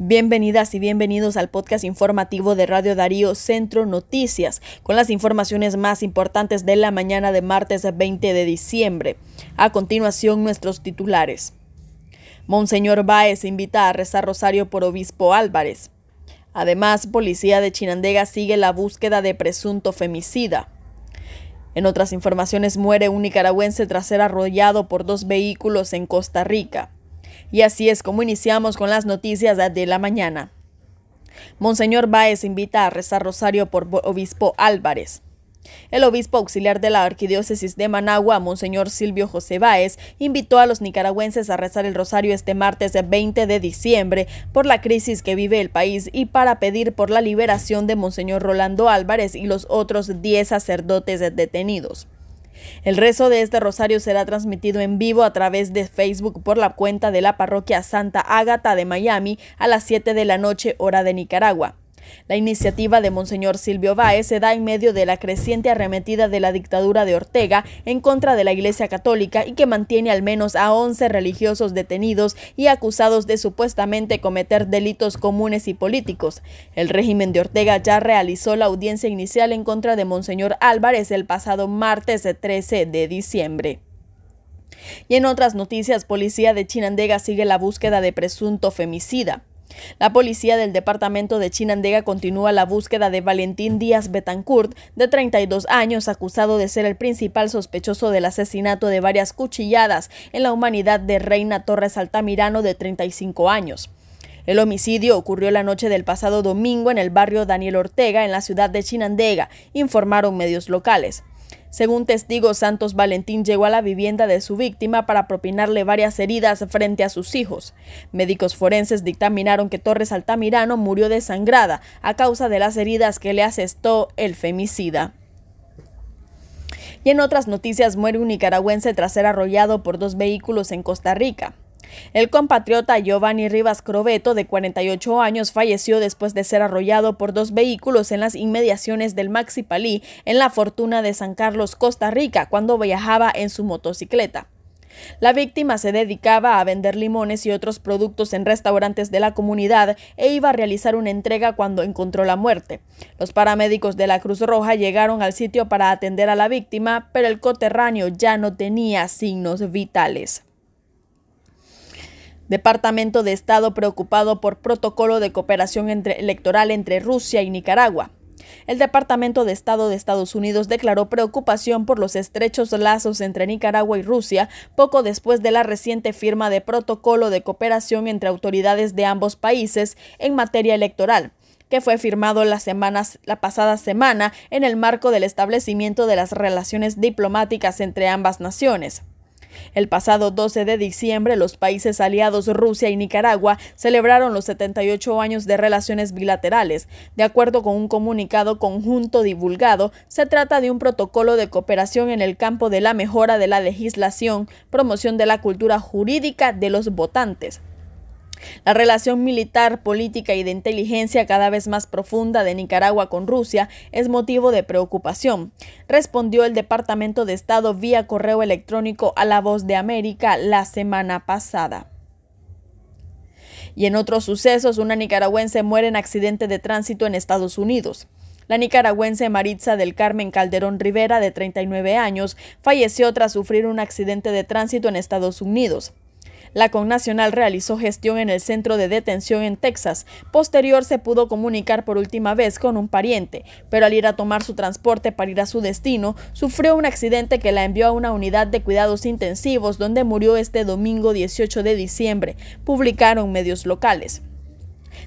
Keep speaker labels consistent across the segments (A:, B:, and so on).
A: Bienvenidas y bienvenidos al podcast informativo de Radio Darío Centro Noticias, con las informaciones más importantes de la mañana de martes 20 de diciembre. A continuación, nuestros titulares. Monseñor Báez invita a rezar rosario por Obispo Álvarez. Además, policía de Chinandega sigue la búsqueda de presunto femicida. En otras informaciones, muere un nicaragüense tras ser arrollado por dos vehículos en Costa Rica. Y así es como iniciamos con las noticias de la mañana. Monseñor Báez invita a rezar rosario por obispo Álvarez. El obispo auxiliar de la arquidiócesis de Managua, Monseñor Silvio José Báez, invitó a los nicaragüenses a rezar el rosario este martes 20 de diciembre por la crisis que vive el país y para pedir por la liberación de Monseñor Rolando Álvarez y los otros 10 sacerdotes detenidos. El rezo de este rosario será transmitido en vivo a través de Facebook por la cuenta de la parroquia Santa Ágata de Miami a las 7 de la noche hora de Nicaragua. La iniciativa de Monseñor Silvio Báez se da en medio de la creciente arremetida de la dictadura de Ortega en contra de la Iglesia Católica y que mantiene al menos a 11 religiosos detenidos y acusados de supuestamente cometer delitos comunes y políticos. El régimen de Ortega ya realizó la audiencia inicial en contra de Monseñor Álvarez el pasado martes 13 de diciembre. Y en otras noticias, policía de Chinandega sigue la búsqueda de presunto femicida. La policía del departamento de Chinandega continúa la búsqueda de Valentín Díaz Betancourt, de 32 años, acusado de ser el principal sospechoso del asesinato de varias cuchilladas en la humanidad de Reina Torres Altamirano, de 35 años. El homicidio ocurrió la noche del pasado domingo en el barrio Daniel Ortega, en la ciudad de Chinandega, informaron medios locales. Según testigos, Santos Valentín llegó a la vivienda de su víctima para propinarle varias heridas frente a sus hijos. Médicos forenses dictaminaron que Torres Altamirano murió desangrada a causa de las heridas que le asestó el femicida. Y en otras noticias muere un nicaragüense tras ser arrollado por dos vehículos en Costa Rica. El compatriota Giovanni Rivas Croveto, de 48 años, falleció después de ser arrollado por dos vehículos en las inmediaciones del Maxi Palí, en la Fortuna de San Carlos, Costa Rica, cuando viajaba en su motocicleta. La víctima se dedicaba a vender limones y otros productos en restaurantes de la comunidad e iba a realizar una entrega cuando encontró la muerte. Los paramédicos de la Cruz Roja llegaron al sitio para atender a la víctima, pero el coterráneo ya no tenía signos vitales. Departamento de Estado preocupado por protocolo de cooperación electoral entre Rusia y Nicaragua. El Departamento de Estado de Estados Unidos declaró preocupación por los estrechos lazos entre Nicaragua y Rusia poco después de la reciente firma de protocolo de cooperación entre autoridades de ambos países en materia electoral que fue firmado la, la pasada semana en el marco del establecimiento de las relaciones diplomáticas entre ambas naciones. El pasado 12 de diciembre, los países aliados Rusia y Nicaragua celebraron los 78 años de relaciones bilaterales. De acuerdo con un comunicado conjunto divulgado, se trata de un protocolo de cooperación en el campo de la mejora de la legislación, promoción de la cultura jurídica de los votantes, la relación militar, política y de inteligencia cada vez más profunda de Nicaragua con Rusia es motivo de preocupación, respondió el Departamento de Estado vía correo electrónico a La Voz de América la semana pasada. Y en otros sucesos, una nicaragüense muere en accidente de tránsito en Estados Unidos. La nicaragüense Maritza del Carmen Calderón Rivera, de 39 años, falleció tras sufrir un accidente de tránsito en Estados Unidos. La connacional realizó gestión en el centro de detención en Texas. Posterior se pudo comunicar por última vez con un pariente, pero al ir a tomar su transporte para ir a su destino, sufrió un accidente que la envió a una unidad de cuidados intensivos donde murió este domingo 18 de diciembre, publicaron medios locales.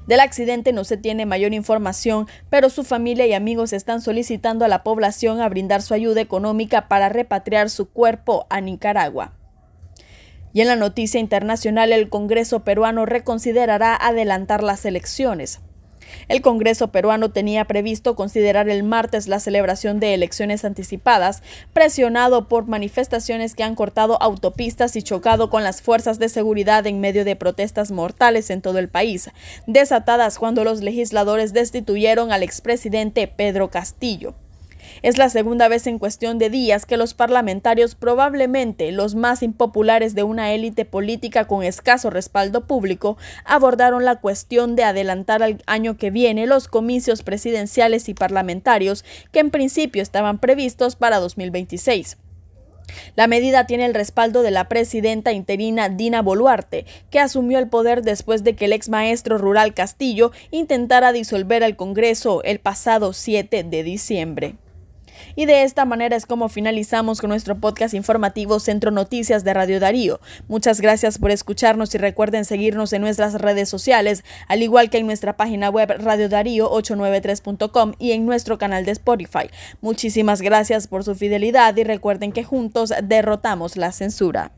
A: Del accidente no se tiene mayor información, pero su familia y amigos están solicitando a la población a brindar su ayuda económica para repatriar su cuerpo a Nicaragua. Y en la noticia internacional, el Congreso peruano reconsiderará adelantar las elecciones. El Congreso peruano tenía previsto considerar el martes la celebración de elecciones anticipadas, presionado por manifestaciones que han cortado autopistas y chocado con las fuerzas de seguridad en medio de protestas mortales en todo el país, desatadas cuando los legisladores destituyeron al expresidente Pedro Castillo. Es la segunda vez en cuestión de días que los parlamentarios, probablemente los más impopulares de una élite política con escaso respaldo público, abordaron la cuestión de adelantar al año que viene los comicios presidenciales y parlamentarios que en principio estaban previstos para 2026. La medida tiene el respaldo de la presidenta interina Dina Boluarte, que asumió el poder después de que el ex maestro rural Castillo intentara disolver el Congreso el pasado 7 de diciembre. Y de esta manera es como finalizamos con nuestro podcast informativo Centro Noticias de Radio Darío. Muchas gracias por escucharnos y recuerden seguirnos en nuestras redes sociales, al igual que en nuestra página web radiodarío893.com y en nuestro canal de Spotify. Muchísimas gracias por su fidelidad y recuerden que juntos derrotamos la censura.